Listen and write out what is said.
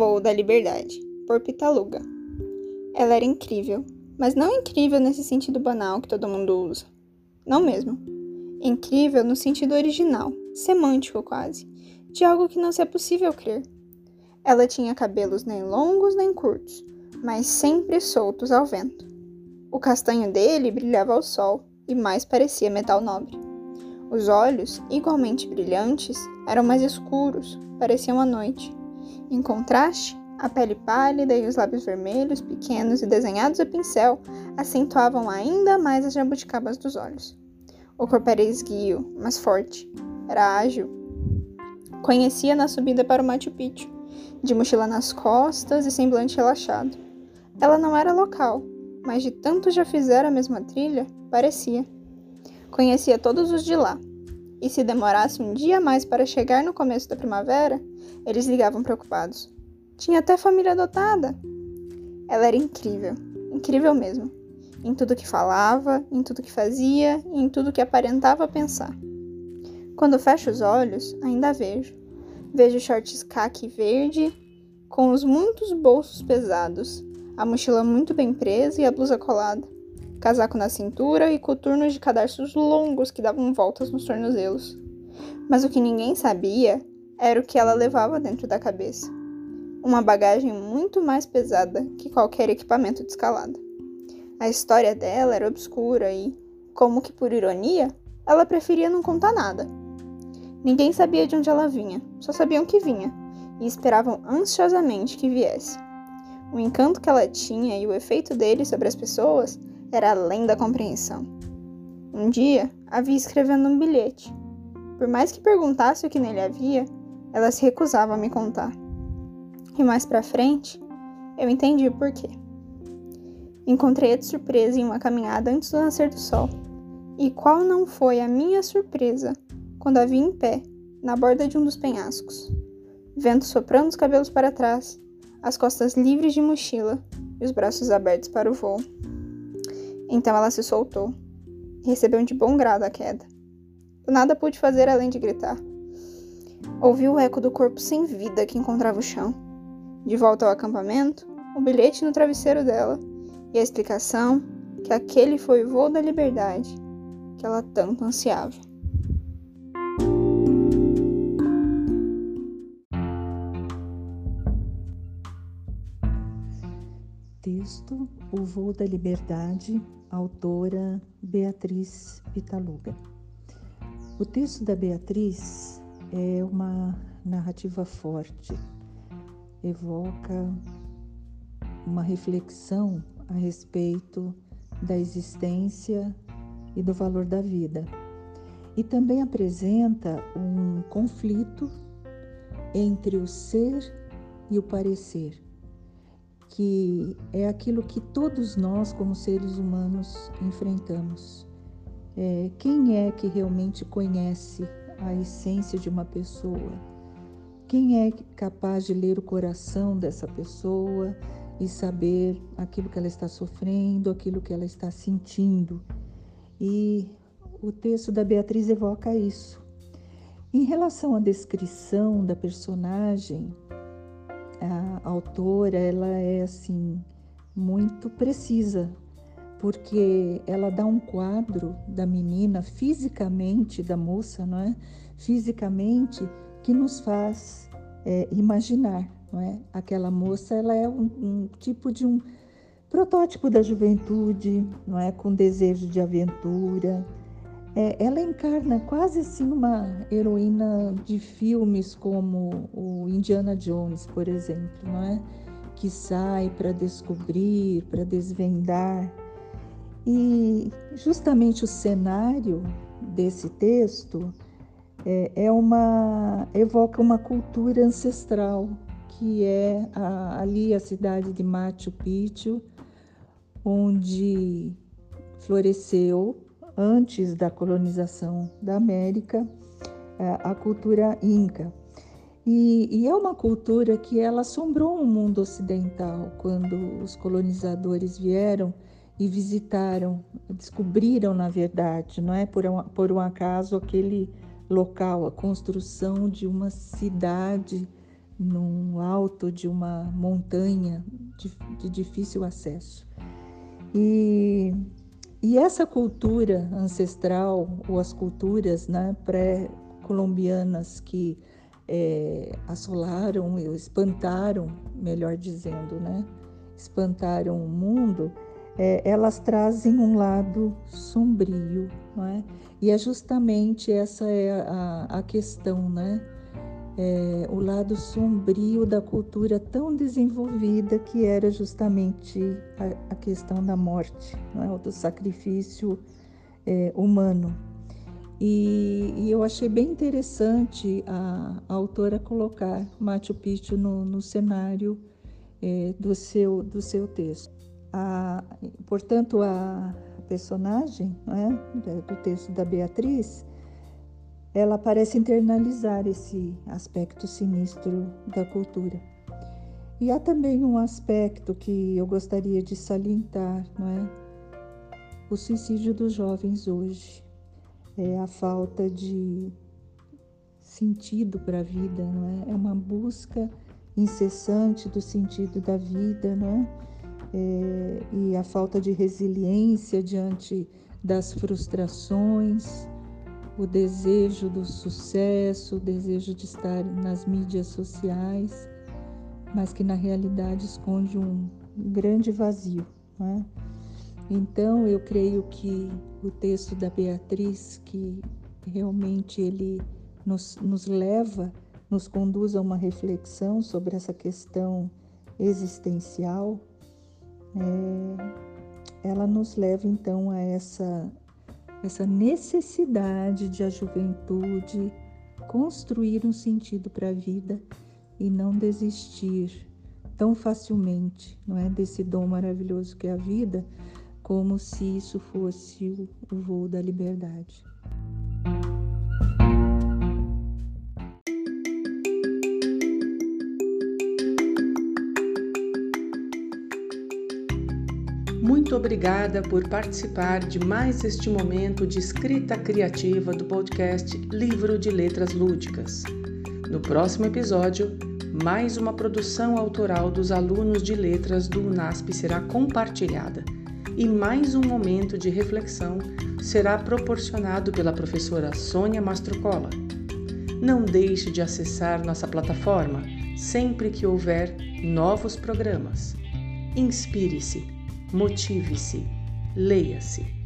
Voo da Liberdade, por Pitaluga. Ela era incrível, mas não incrível nesse sentido banal que todo mundo usa. Não mesmo. Incrível no sentido original, semântico quase, de algo que não se é possível crer. Ela tinha cabelos nem longos nem curtos, mas sempre soltos ao vento. O castanho dele brilhava ao sol e mais parecia metal nobre. Os olhos, igualmente brilhantes, eram mais escuros, pareciam a noite em contraste, a pele pálida e os lábios vermelhos, pequenos e desenhados a pincel, acentuavam ainda mais as jabuticabas dos olhos. O corpo era esguio, mas forte. Era ágil. Conhecia na subida para o Machu Picchu, de mochila nas costas e semblante relaxado. Ela não era local, mas de tanto já fizer a mesma trilha, parecia. Conhecia todos os de lá, e se demorasse um dia mais para chegar no começo da primavera, eles ligavam preocupados. Tinha até família adotada. Ela era incrível, incrível mesmo. Em tudo que falava, em tudo que fazia e em tudo que aparentava pensar. Quando fecho os olhos, ainda vejo. Vejo shorts caqui verde, com os muitos bolsos pesados, a mochila muito bem presa e a blusa colada casaco na cintura e coturnos de cadarços longos que davam voltas nos tornozelos. Mas o que ninguém sabia era o que ela levava dentro da cabeça. Uma bagagem muito mais pesada que qualquer equipamento de escalada. A história dela era obscura e, como que por ironia, ela preferia não contar nada. Ninguém sabia de onde ela vinha, só sabiam que vinha, e esperavam ansiosamente que viesse. O encanto que ela tinha e o efeito dele sobre as pessoas era além da compreensão. Um dia, a vi escrevendo um bilhete. Por mais que perguntasse o que nele havia, ela se recusava a me contar. E mais para frente, eu entendi o porquê. Encontrei-a de surpresa em uma caminhada antes do nascer do sol. E qual não foi a minha surpresa quando a vi em pé, na borda de um dos penhascos, vento soprando os cabelos para trás, as costas livres de mochila e os braços abertos para o voo. Então ela se soltou e recebeu de bom grado a queda. nada pude fazer além de gritar. Ouvi o eco do corpo sem vida que encontrava o chão. De volta ao acampamento, o bilhete no travesseiro dela e a explicação que aquele foi o voo da liberdade que ela tanto ansiava. Texto O Voo da Liberdade, autora Beatriz Pitaluga. O texto da Beatriz é uma narrativa forte, evoca uma reflexão a respeito da existência e do valor da vida. E também apresenta um conflito entre o ser e o parecer que é aquilo que todos nós, como seres humanos, enfrentamos. É, quem é que realmente conhece a essência de uma pessoa? Quem é capaz de ler o coração dessa pessoa e saber aquilo que ela está sofrendo, aquilo que ela está sentindo? E o texto da Beatriz evoca isso. Em relação à descrição da personagem, a autora ela é assim muito precisa porque ela dá um quadro da menina fisicamente da moça não é fisicamente que nos faz é, imaginar não é aquela moça ela é um, um tipo de um protótipo da juventude, não é, com desejo de aventura. É, ela encarna quase assim uma heroína de filmes como o Indiana Jones, por exemplo, não é? Que sai para descobrir, para desvendar. E justamente o cenário desse texto é, é uma evoca uma cultura ancestral que é a, ali a cidade de Machu Picchu, onde floresceu antes da colonização da América a cultura inca. E, e, é uma cultura que ela assombrou o mundo ocidental quando os colonizadores vieram e visitaram, descobriram na verdade, não é por um, por um acaso aquele local, a construção de uma cidade no alto de uma montanha de, de difícil acesso. E, e, essa cultura ancestral, ou as culturas né, pré-colombianas que é, assolaram, espantaram, melhor dizendo, né, espantaram o mundo, é, elas trazem um lado sombrio, não é? E é justamente essa é a, a questão, né? É, o lado sombrio da cultura tão desenvolvida que era justamente a, a questão da morte, é? do sacrifício é, humano. E, e, eu achei bem interessante a, a autora colocar Machu Picchu no, no cenário é, do, seu, do seu texto. A, portanto, a, personagem é, do texto da Beatriz, ela parece internalizar esse aspecto sinistro da cultura. E há também um aspecto que eu gostaria de salientar, não é? O suicídio dos jovens hoje. É a falta de sentido para a vida, não é? É uma busca incessante do sentido da vida, não é? É, e a falta de resiliência diante das frustrações, o desejo do sucesso, o desejo de estar nas mídias sociais, mas que na realidade esconde um grande vazio. É? Então eu creio que o texto da Beatriz, que realmente ele nos, nos leva, nos conduz a uma reflexão sobre essa questão existencial, é, ela nos leva então a essa, essa necessidade de a juventude construir um sentido para a vida e não desistir tão facilmente, não é, desse dom maravilhoso que é a vida, como se isso fosse o, o voo da liberdade. Obrigada por participar de mais este momento de escrita criativa do podcast Livro de Letras Lúdicas. No próximo episódio, mais uma produção autoral dos alunos de letras do UNASP será compartilhada e mais um momento de reflexão será proporcionado pela professora Sônia Mastrocola. Não deixe de acessar nossa plataforma sempre que houver novos programas. Inspire-se motive-se, leia-se.